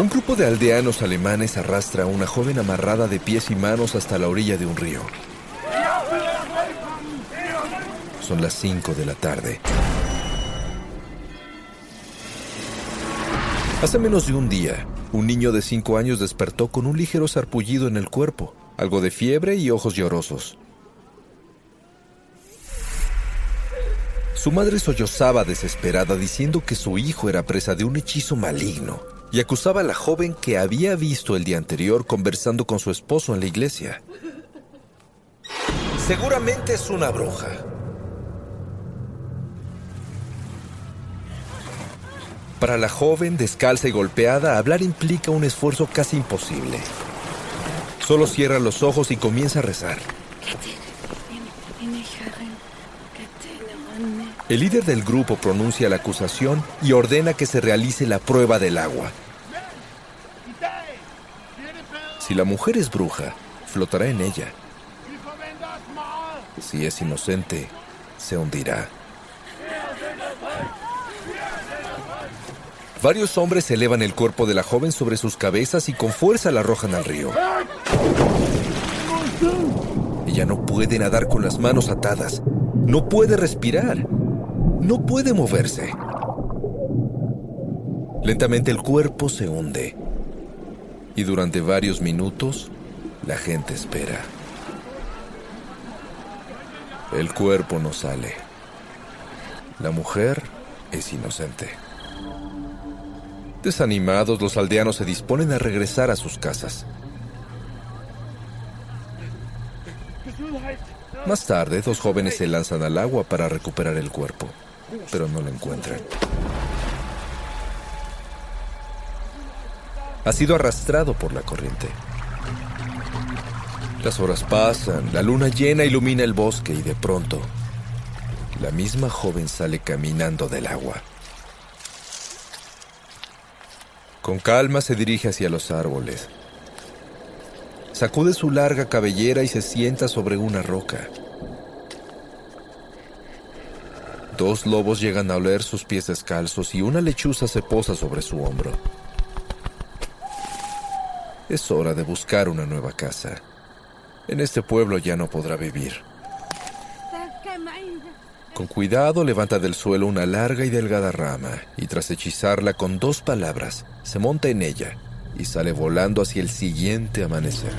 Un grupo de aldeanos alemanes arrastra a una joven amarrada de pies y manos hasta la orilla de un río. Son las 5 de la tarde. Hace menos de un día, un niño de 5 años despertó con un ligero sarpullido en el cuerpo, algo de fiebre y ojos llorosos. Su madre sollozaba desesperada diciendo que su hijo era presa de un hechizo maligno y acusaba a la joven que había visto el día anterior conversando con su esposo en la iglesia. Seguramente es una bruja. Para la joven, descalza y golpeada, hablar implica un esfuerzo casi imposible. Solo cierra los ojos y comienza a rezar. El líder del grupo pronuncia la acusación y ordena que se realice la prueba del agua. Si la mujer es bruja, flotará en ella. Si es inocente, se hundirá. Varios hombres elevan el cuerpo de la joven sobre sus cabezas y con fuerza la arrojan al río. Ella no puede nadar con las manos atadas. No puede respirar. No puede moverse. Lentamente el cuerpo se hunde. Y durante varios minutos, la gente espera. El cuerpo no sale. La mujer es inocente. Desanimados, los aldeanos se disponen a regresar a sus casas. Más tarde, dos jóvenes se lanzan al agua para recuperar el cuerpo pero no lo encuentran. Ha sido arrastrado por la corriente. Las horas pasan, la luna llena ilumina el bosque y de pronto, la misma joven sale caminando del agua. Con calma se dirige hacia los árboles. Sacude su larga cabellera y se sienta sobre una roca. Dos lobos llegan a oler sus pies descalzos y una lechuza se posa sobre su hombro. Es hora de buscar una nueva casa. En este pueblo ya no podrá vivir. Con cuidado levanta del suelo una larga y delgada rama y tras hechizarla con dos palabras, se monta en ella y sale volando hacia el siguiente amanecer.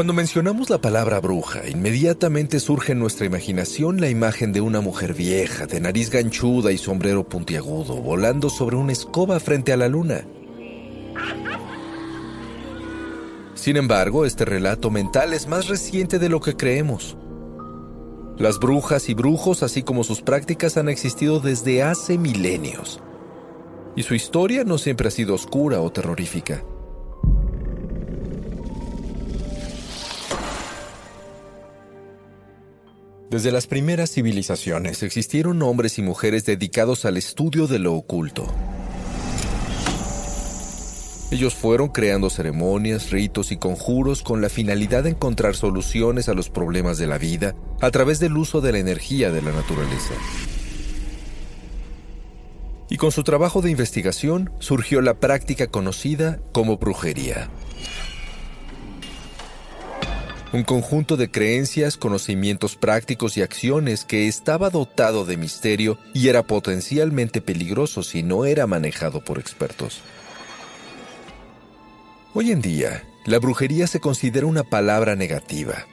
Cuando mencionamos la palabra bruja, inmediatamente surge en nuestra imaginación la imagen de una mujer vieja, de nariz ganchuda y sombrero puntiagudo, volando sobre una escoba frente a la luna. Sin embargo, este relato mental es más reciente de lo que creemos. Las brujas y brujos, así como sus prácticas, han existido desde hace milenios. Y su historia no siempre ha sido oscura o terrorífica. Desde las primeras civilizaciones existieron hombres y mujeres dedicados al estudio de lo oculto. Ellos fueron creando ceremonias, ritos y conjuros con la finalidad de encontrar soluciones a los problemas de la vida a través del uso de la energía de la naturaleza. Y con su trabajo de investigación surgió la práctica conocida como brujería. Un conjunto de creencias, conocimientos prácticos y acciones que estaba dotado de misterio y era potencialmente peligroso si no era manejado por expertos. Hoy en día, la brujería se considera una palabra negativa.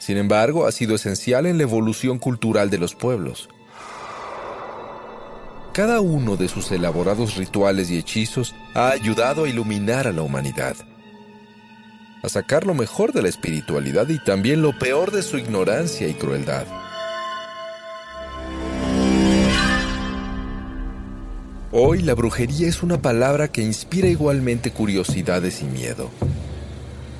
Sin embargo, ha sido esencial en la evolución cultural de los pueblos. Cada uno de sus elaborados rituales y hechizos ha ayudado a iluminar a la humanidad, a sacar lo mejor de la espiritualidad y también lo peor de su ignorancia y crueldad. Hoy la brujería es una palabra que inspira igualmente curiosidades y miedo.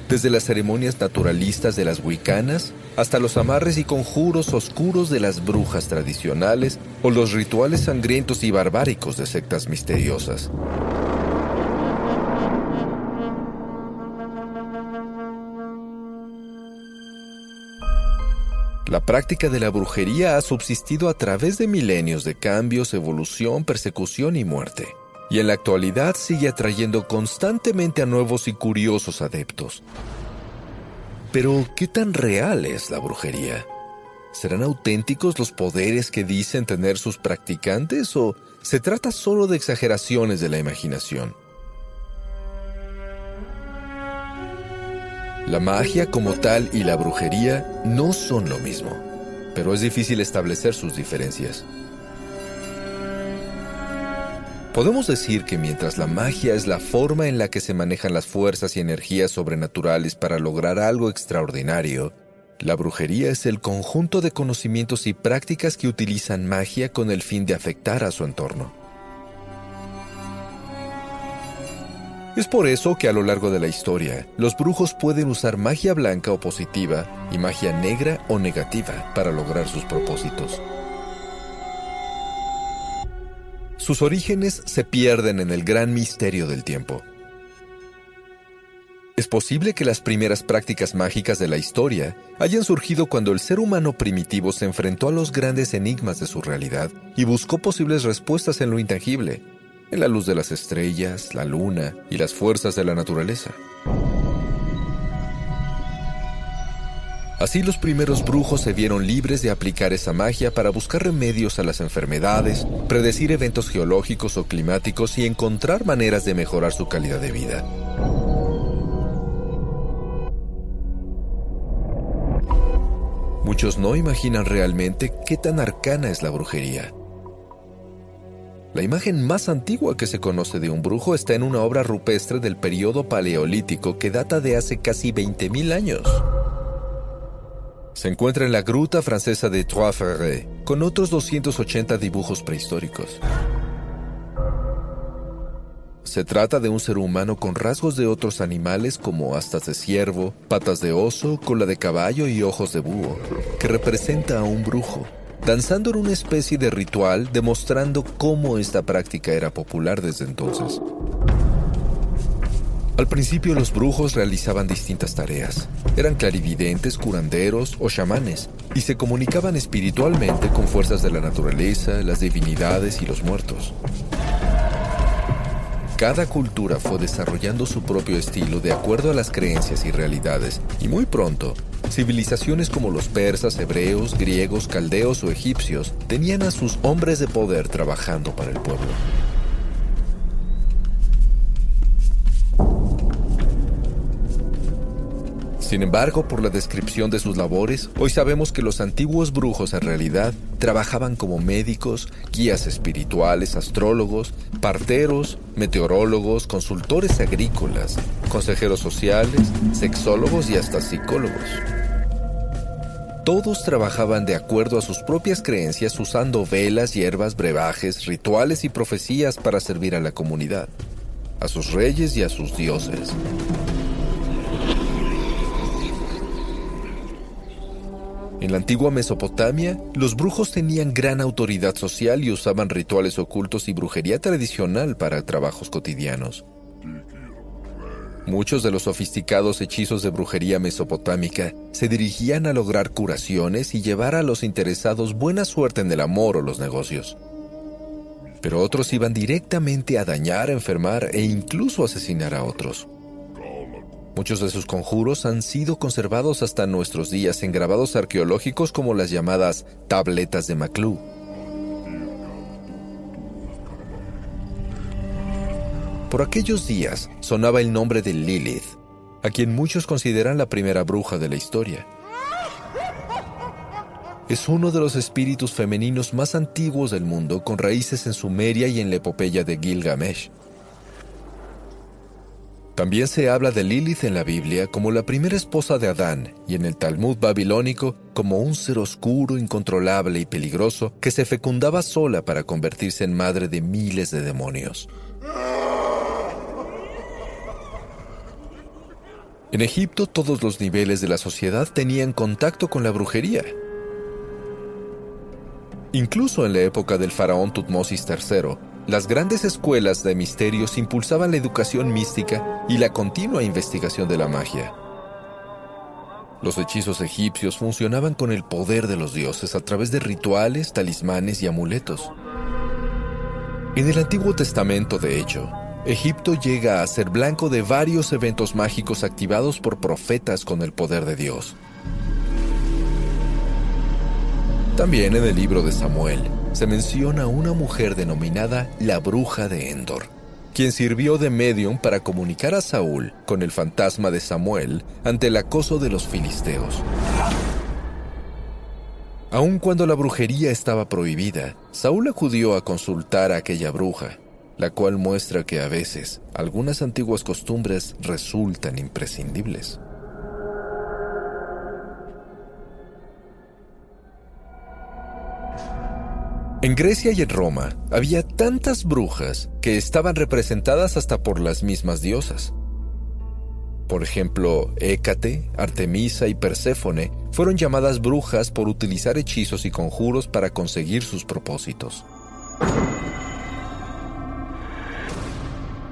Desde las ceremonias naturalistas de las huicanas hasta los amarres y conjuros oscuros de las brujas tradicionales o los rituales sangrientos y barbáricos de sectas misteriosas. La práctica de la brujería ha subsistido a través de milenios de cambios, evolución, persecución y muerte, y en la actualidad sigue atrayendo constantemente a nuevos y curiosos adeptos. Pero, ¿qué tan real es la brujería? ¿Serán auténticos los poderes que dicen tener sus practicantes o se trata solo de exageraciones de la imaginación? La magia como tal y la brujería no son lo mismo, pero es difícil establecer sus diferencias. Podemos decir que mientras la magia es la forma en la que se manejan las fuerzas y energías sobrenaturales para lograr algo extraordinario, la brujería es el conjunto de conocimientos y prácticas que utilizan magia con el fin de afectar a su entorno. Es por eso que a lo largo de la historia, los brujos pueden usar magia blanca o positiva y magia negra o negativa para lograr sus propósitos. Sus orígenes se pierden en el gran misterio del tiempo. Es posible que las primeras prácticas mágicas de la historia hayan surgido cuando el ser humano primitivo se enfrentó a los grandes enigmas de su realidad y buscó posibles respuestas en lo intangible, la luz de las estrellas, la luna y las fuerzas de la naturaleza. Así los primeros brujos se vieron libres de aplicar esa magia para buscar remedios a las enfermedades, predecir eventos geológicos o climáticos y encontrar maneras de mejorar su calidad de vida. Muchos no imaginan realmente qué tan arcana es la brujería. La imagen más antigua que se conoce de un brujo está en una obra rupestre del periodo paleolítico que data de hace casi 20.000 años. Se encuentra en la gruta francesa de Trois-Ferrés, con otros 280 dibujos prehistóricos. Se trata de un ser humano con rasgos de otros animales como astas de ciervo, patas de oso, cola de caballo y ojos de búho, que representa a un brujo danzando en una especie de ritual demostrando cómo esta práctica era popular desde entonces. Al principio los brujos realizaban distintas tareas. Eran clarividentes, curanderos o chamanes, y se comunicaban espiritualmente con fuerzas de la naturaleza, las divinidades y los muertos. Cada cultura fue desarrollando su propio estilo de acuerdo a las creencias y realidades, y muy pronto Civilizaciones como los persas, hebreos, griegos, caldeos o egipcios tenían a sus hombres de poder trabajando para el pueblo. Sin embargo, por la descripción de sus labores, hoy sabemos que los antiguos brujos en realidad trabajaban como médicos, guías espirituales, astrólogos, parteros, meteorólogos, consultores agrícolas, consejeros sociales, sexólogos y hasta psicólogos. Todos trabajaban de acuerdo a sus propias creencias usando velas, hierbas, brebajes, rituales y profecías para servir a la comunidad, a sus reyes y a sus dioses. En la antigua Mesopotamia, los brujos tenían gran autoridad social y usaban rituales ocultos y brujería tradicional para trabajos cotidianos. Muchos de los sofisticados hechizos de brujería mesopotámica se dirigían a lograr curaciones y llevar a los interesados buena suerte en el amor o los negocios. Pero otros iban directamente a dañar, enfermar e incluso asesinar a otros. Muchos de sus conjuros han sido conservados hasta nuestros días en grabados arqueológicos como las llamadas tabletas de Maclú. Por aquellos días sonaba el nombre de Lilith, a quien muchos consideran la primera bruja de la historia. Es uno de los espíritus femeninos más antiguos del mundo, con raíces en Sumeria y en la epopeya de Gilgamesh. También se habla de Lilith en la Biblia como la primera esposa de Adán y en el Talmud babilónico como un ser oscuro, incontrolable y peligroso que se fecundaba sola para convertirse en madre de miles de demonios. En Egipto todos los niveles de la sociedad tenían contacto con la brujería. Incluso en la época del faraón Tutmosis III, las grandes escuelas de misterios impulsaban la educación mística y la continua investigación de la magia. Los hechizos egipcios funcionaban con el poder de los dioses a través de rituales, talismanes y amuletos. En el Antiguo Testamento, de hecho, Egipto llega a ser blanco de varios eventos mágicos activados por profetas con el poder de Dios. También en el libro de Samuel se menciona una mujer denominada la bruja de Endor, quien sirvió de medium para comunicar a Saúl con el fantasma de Samuel ante el acoso de los filisteos. Aun cuando la brujería estaba prohibida, Saúl acudió a consultar a aquella bruja, la cual muestra que a veces algunas antiguas costumbres resultan imprescindibles. En Grecia y en Roma había tantas brujas que estaban representadas hasta por las mismas diosas. Por ejemplo, Hécate, Artemisa y Perséfone fueron llamadas brujas por utilizar hechizos y conjuros para conseguir sus propósitos.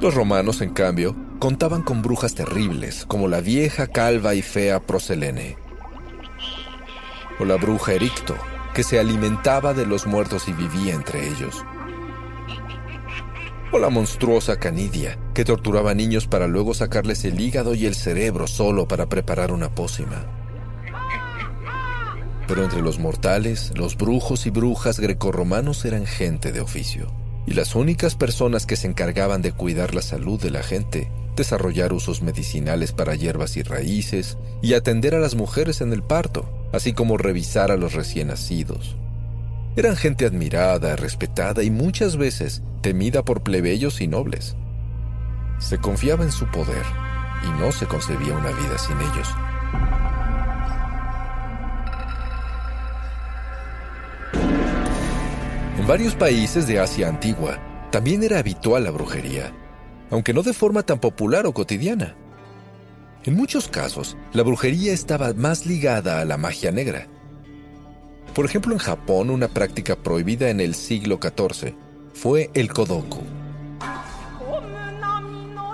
Los romanos, en cambio, contaban con brujas terribles, como la vieja, calva y fea Proselene, o la bruja Ericto, que se alimentaba de los muertos y vivía entre ellos, o la monstruosa Canidia, que torturaba niños para luego sacarles el hígado y el cerebro solo para preparar una pócima. Pero entre los mortales, los brujos y brujas grecorromanos eran gente de oficio y las únicas personas que se encargaban de cuidar la salud de la gente, desarrollar usos medicinales para hierbas y raíces y atender a las mujeres en el parto, así como revisar a los recién nacidos. Eran gente admirada, respetada y muchas veces temida por plebeyos y nobles. Se confiaba en su poder y no se concebía una vida sin ellos. En varios países de Asia antigua también era habitual la brujería, aunque no de forma tan popular o cotidiana. En muchos casos, la brujería estaba más ligada a la magia negra. Por ejemplo, en Japón, una práctica prohibida en el siglo XIV fue el kodoku.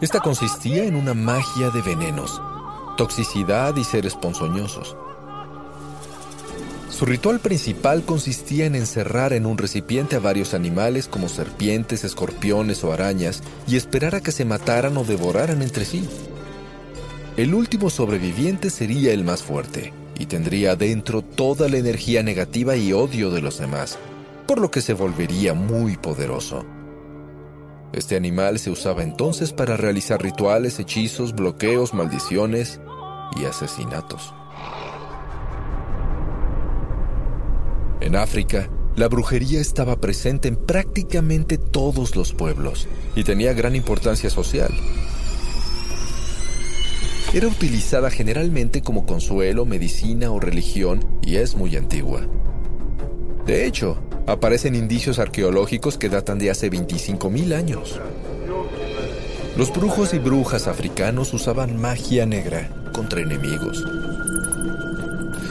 Esta consistía en una magia de venenos, toxicidad y seres ponzoñosos. Su ritual principal consistía en encerrar en un recipiente a varios animales como serpientes, escorpiones o arañas y esperar a que se mataran o devoraran entre sí. El último sobreviviente sería el más fuerte y tendría dentro toda la energía negativa y odio de los demás, por lo que se volvería muy poderoso. Este animal se usaba entonces para realizar rituales, hechizos, bloqueos, maldiciones y asesinatos. En África, la brujería estaba presente en prácticamente todos los pueblos y tenía gran importancia social. Era utilizada generalmente como consuelo, medicina o religión y es muy antigua. De hecho, aparecen indicios arqueológicos que datan de hace 25.000 años. Los brujos y brujas africanos usaban magia negra contra enemigos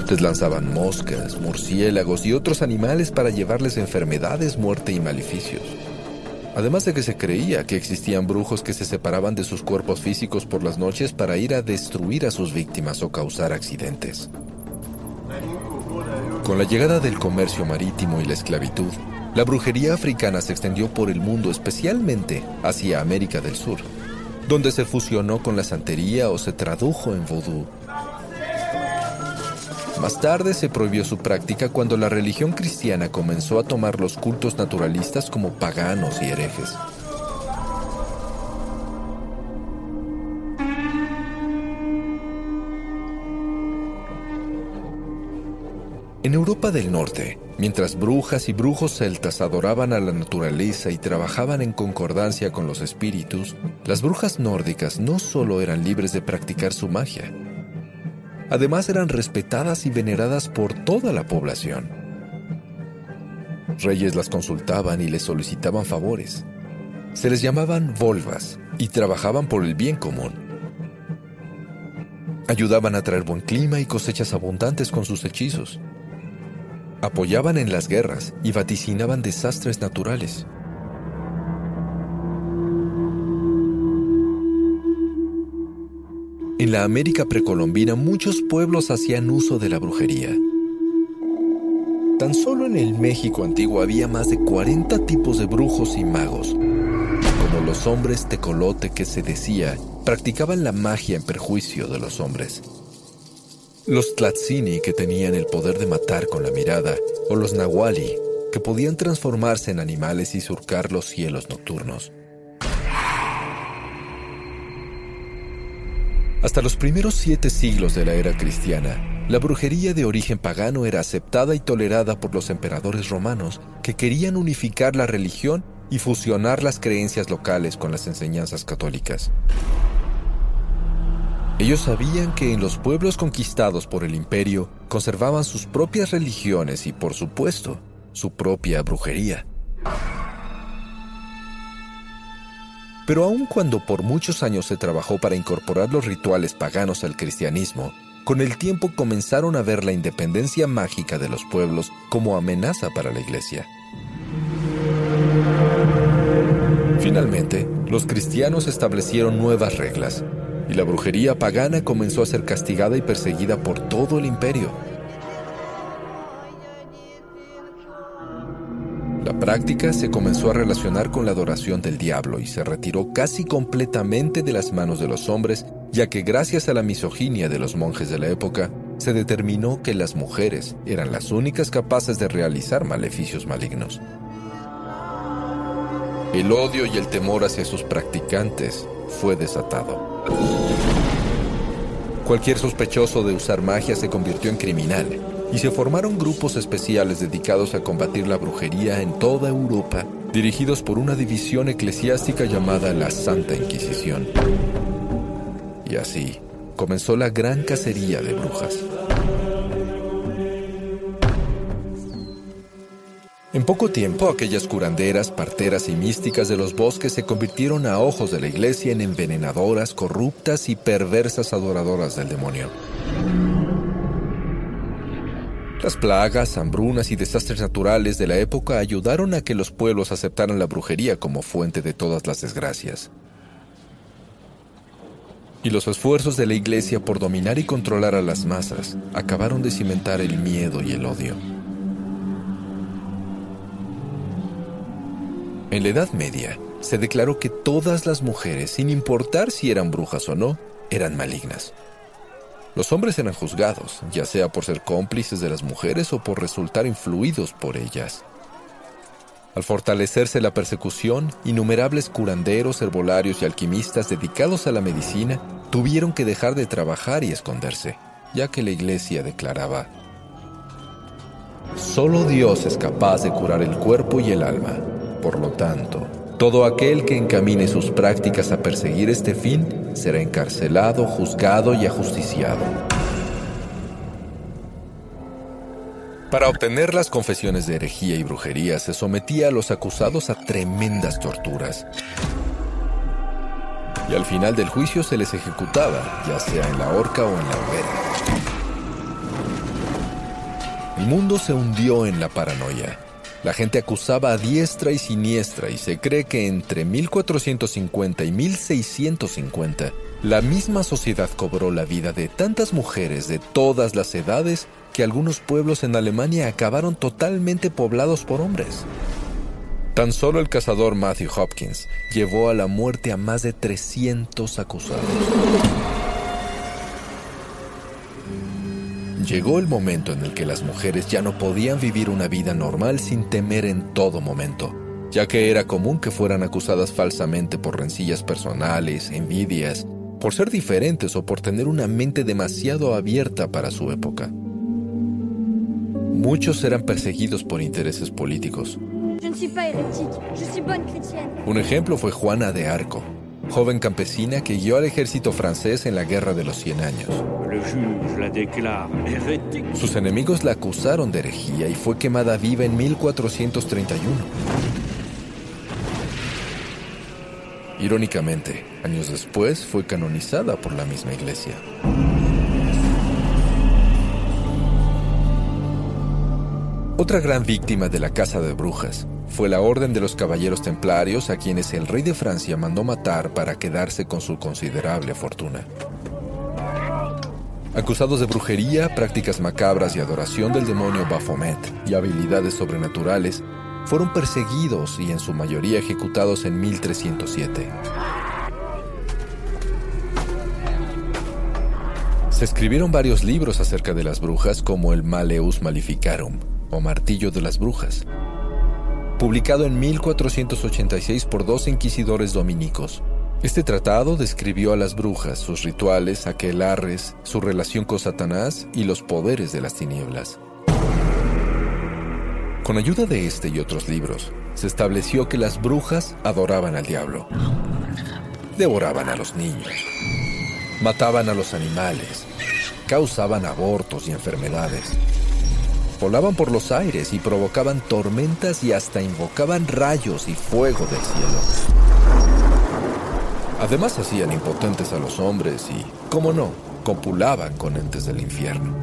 les lanzaban moscas, murciélagos y otros animales para llevarles enfermedades, muerte y maleficios. Además de que se creía que existían brujos que se separaban de sus cuerpos físicos por las noches para ir a destruir a sus víctimas o causar accidentes. Con la llegada del comercio marítimo y la esclavitud, la brujería africana se extendió por el mundo, especialmente hacia América del Sur, donde se fusionó con la santería o se tradujo en vudú. Más tarde se prohibió su práctica cuando la religión cristiana comenzó a tomar los cultos naturalistas como paganos y herejes. En Europa del Norte, mientras brujas y brujos celtas adoraban a la naturaleza y trabajaban en concordancia con los espíritus, las brujas nórdicas no solo eran libres de practicar su magia, además eran respetadas y veneradas por toda la población. Reyes las consultaban y les solicitaban favores. Se les llamaban volvas y trabajaban por el bien común. Ayudaban a traer buen clima y cosechas abundantes con sus hechizos apoyaban en las guerras y vaticinaban desastres naturales. En la América precolombina muchos pueblos hacían uso de la brujería. Tan solo en el México antiguo había más de 40 tipos de brujos y magos, como los hombres tecolote que se decía practicaban la magia en perjuicio de los hombres los Tlatzini que tenían el poder de matar con la mirada, o los Nahuali que podían transformarse en animales y surcar los cielos nocturnos. Hasta los primeros siete siglos de la era cristiana, la brujería de origen pagano era aceptada y tolerada por los emperadores romanos que querían unificar la religión y fusionar las creencias locales con las enseñanzas católicas. Ellos sabían que en los pueblos conquistados por el imperio conservaban sus propias religiones y, por supuesto, su propia brujería. Pero aun cuando por muchos años se trabajó para incorporar los rituales paganos al cristianismo, con el tiempo comenzaron a ver la independencia mágica de los pueblos como amenaza para la iglesia. Finalmente, los cristianos establecieron nuevas reglas, y la brujería pagana comenzó a ser castigada y perseguida por todo el imperio. La práctica se comenzó a relacionar con la adoración del diablo y se retiró casi completamente de las manos de los hombres, ya que gracias a la misoginia de los monjes de la época, se determinó que las mujeres eran las únicas capaces de realizar maleficios malignos. El odio y el temor hacia sus practicantes fue desatado. Cualquier sospechoso de usar magia se convirtió en criminal y se formaron grupos especiales dedicados a combatir la brujería en toda Europa, dirigidos por una división eclesiástica llamada la Santa Inquisición. Y así comenzó la gran cacería de brujas. En poco tiempo, aquellas curanderas, parteras y místicas de los bosques se convirtieron a ojos de la iglesia en envenenadoras, corruptas y perversas adoradoras del demonio. Las plagas, hambrunas y desastres naturales de la época ayudaron a que los pueblos aceptaran la brujería como fuente de todas las desgracias. Y los esfuerzos de la iglesia por dominar y controlar a las masas acabaron de cimentar el miedo y el odio. En la Edad Media, se declaró que todas las mujeres, sin importar si eran brujas o no, eran malignas. Los hombres eran juzgados, ya sea por ser cómplices de las mujeres o por resultar influidos por ellas. Al fortalecerse la persecución, innumerables curanderos, herbolarios y alquimistas dedicados a la medicina tuvieron que dejar de trabajar y esconderse, ya que la iglesia declaraba, Solo Dios es capaz de curar el cuerpo y el alma por lo tanto, todo aquel que encamine sus prácticas a perseguir este fin será encarcelado, juzgado y ajusticiado. Para obtener las confesiones de herejía y brujería se sometía a los acusados a tremendas torturas. Y al final del juicio se les ejecutaba, ya sea en la horca o en la hoguera. El mundo se hundió en la paranoia La gente acusaba a diestra y siniestra y se cree que entre 1450 y 1650 la misma sociedad cobró la vida de tantas mujeres de todas las edades que algunos pueblos en Alemania acabaron totalmente poblados por hombres. Tan solo el cazador Matthew Hopkins llevó a la muerte a más de 300 acusados. Llegó el momento en el que las mujeres ya no podían vivir una vida normal sin temer en todo momento, ya que era común que fueran acusadas falsamente por rencillas personales, envidias, por ser diferentes o por tener una mente demasiado abierta para su época. Muchos eran perseguidos por intereses políticos. Un ejemplo fue Juana de Arco, joven campesina que guió al ejército francés en la Guerra de los Cien Años. Sus enemigos la acusaron de herejía y fue quemada viva en 1431. Irónicamente, años después fue canonizada por la misma iglesia. Otra gran víctima de la caza de brujas fue la Orden de los Caballeros Templarios a quienes el rey de Francia mandó matar para quedarse con su considerable fortuna. Acusados de brujería, prácticas macabras y adoración del demonio Baphomet y habilidades sobrenaturales, fueron perseguidos y en su mayoría ejecutados en 1307. Se escribieron varios libros acerca de las brujas como el Maleus Maleficarum o Martillo de las Brujas, publicado en 1486 por dos inquisidores dominicos. Este tratado describió a las brujas, sus rituales, aquelarres, su relación con Satanás y los poderes de las tinieblas. Con ayuda de este y otros libros, se estableció que las brujas adoraban al diablo, devoraban a los niños, mataban a los animales, causaban abortos y enfermedades, volaban por los aires y provocaban tormentas y hasta invocaban rayos y fuego del cielo. Además hacían impotentes a los hombres y, como no, copulaban con entes del infierno.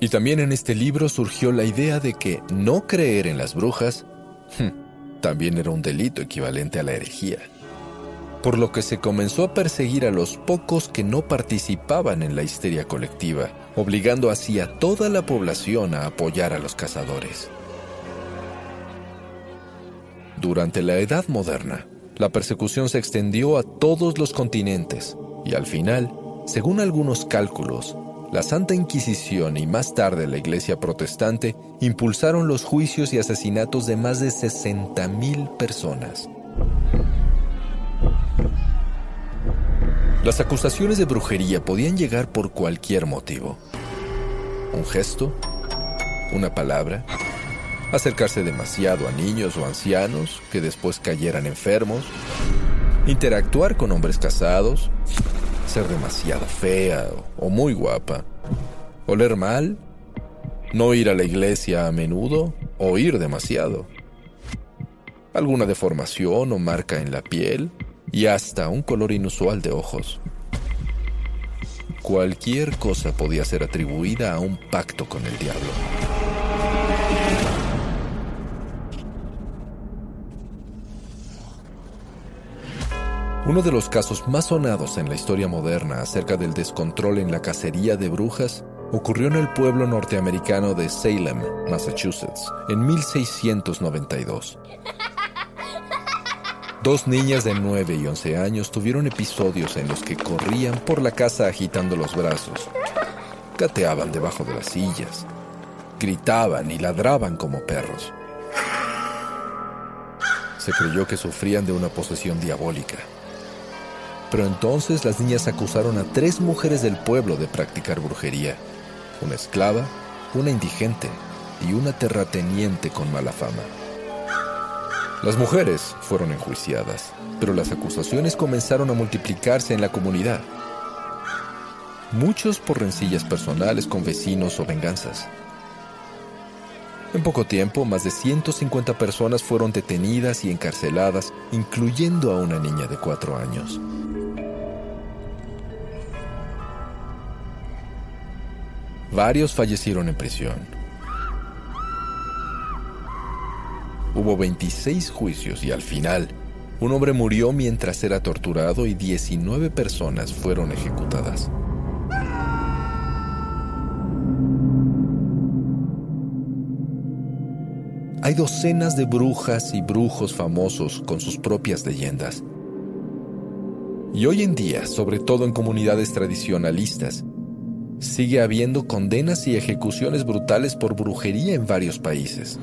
Y también en este libro surgió la idea de que no creer en las brujas también era un delito equivalente a la herejía por lo que se comenzó a perseguir a los pocos que no participaban en la histeria colectiva, obligando así a toda la población a apoyar a los cazadores. Durante la Edad Moderna, la persecución se extendió a todos los continentes y al final, según algunos cálculos, la Santa Inquisición y más tarde la Iglesia Protestante impulsaron los juicios y asesinatos de más de 60.000 personas. Las acusaciones de brujería podían llegar por cualquier motivo. Un gesto, una palabra, acercarse demasiado a niños o ancianos que después cayeran enfermos, interactuar con hombres casados, ser demasiado fea o muy guapa, oler mal, no ir a la iglesia a menudo o ir demasiado, alguna deformación o marca en la piel, y hasta un color inusual de ojos. Cualquier cosa podía ser atribuida a un pacto con el diablo. Uno de los casos más sonados en la historia moderna acerca del descontrol en la cacería de brujas ocurrió en el pueblo norteamericano de Salem, Massachusetts, en 1692. Dos niñas de 9 y 11 años tuvieron episodios en los que corrían por la casa agitando los brazos, gateaban debajo de las sillas, gritaban y ladraban como perros. Se creyó que sufrían de una posesión diabólica. Pero entonces las niñas acusaron a tres mujeres del pueblo de practicar brujería, una esclava, una indigente y una terrateniente con mala fama. Las mujeres fueron enjuiciadas, pero las acusaciones comenzaron a multiplicarse en la comunidad. Muchos por rencillas personales con vecinos o venganzas. En poco tiempo, más de 150 personas fueron detenidas y encarceladas, incluyendo a una niña de cuatro Varios fallecieron en prisión. Hubo 26 juicios y al final, un hombre murió mientras era torturado y 19 personas fueron ejecutadas. Hay docenas de brujas y brujos famosos con sus propias leyendas. Y hoy en día, sobre todo en comunidades tradicionalistas, sigue habiendo condenas y ejecuciones brutales por brujería en varios países.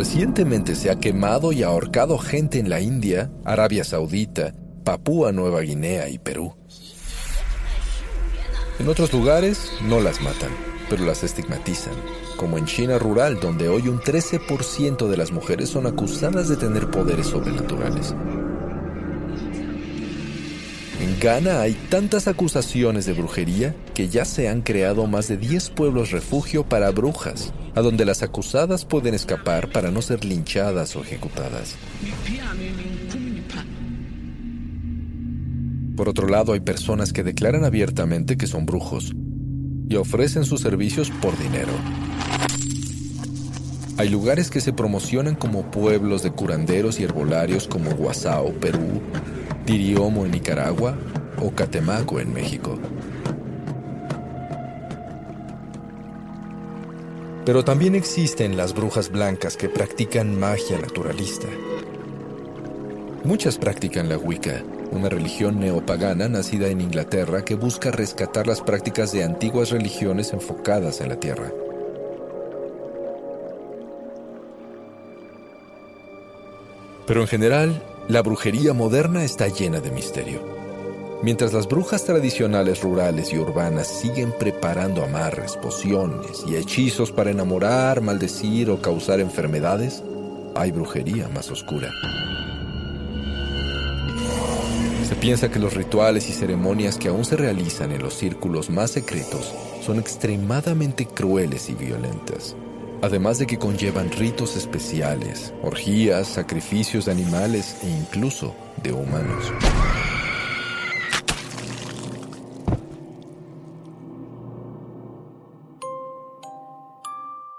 Recientemente se ha quemado y ahorcado gente en la India, Arabia Saudita, Papúa Nueva Guinea y Perú. En otros lugares no las matan pero las estigmatizan, como en China rural, donde hoy un 13% de las mujeres son acusadas de tener poderes sobrenaturales. Ghana hay tantas acusaciones de brujería que ya se han creado más de 10 pueblos refugio para brujas, a donde las acusadas pueden escapar para no ser linchadas o ejecutadas. Por otro lado, hay personas que declaran abiertamente que son brujos, y ofrecen sus servicios por dinero. Hay lugares que se promocionan como pueblos de curanderos y herbolarios como Guasao, Perú, Diriomo en Nicaragua o Catemaco en México. Pero también existen las brujas blancas que practican magia naturalista. Muchas practican la Wicca, una religión neopagana nacida en Inglaterra que busca rescatar las prácticas de antiguas religiones enfocadas en la tierra. Pero en general, la brujería moderna está llena de misterio. Mientras las brujas tradicionales rurales y urbanas siguen preparando amarres, pociones y hechizos para enamorar, maldecir o causar enfermedades, hay brujería más oscura. Se piensa que los rituales y ceremonias que aún se realizan en los círculos más secretos son extremadamente crueles y violentas, además de que conllevan ritos especiales, orgías, sacrificios de animales e incluso de humanos.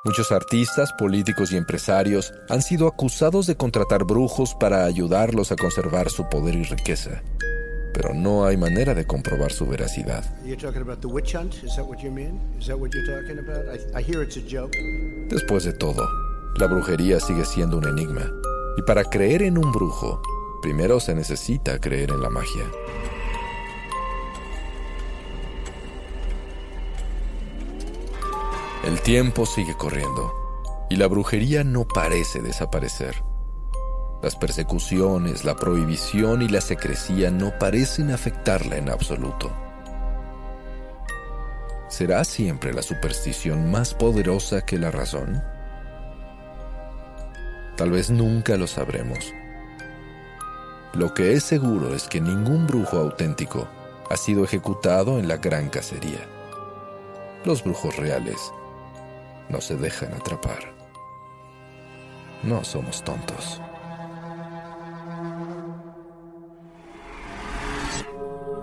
Muchos artistas, políticos y empresarios han sido acusados de contratar brujos para ayudarlos a conservar su poder y riqueza. Pero no hay manera de comprobar su veracidad. Después de todo, la brujería sigue siendo un enigma. Y para creer en un brujo, primero se necesita creer en la magia. El tiempo sigue corriendo y la brujería no parece desaparecer. Las persecuciones, la prohibición y la secrecía no parecen afectarla en absoluto. ¿Será siempre la superstición más poderosa que la razón? Tal vez nunca lo sabremos. Lo que es seguro es que ningún brujo auténtico ha sido ejecutado en la gran cacería. Los brujos reales no se dejan atrapar. No somos tontos.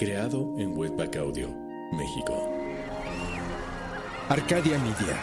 creado en Webback Audio, México. Arcadia Media.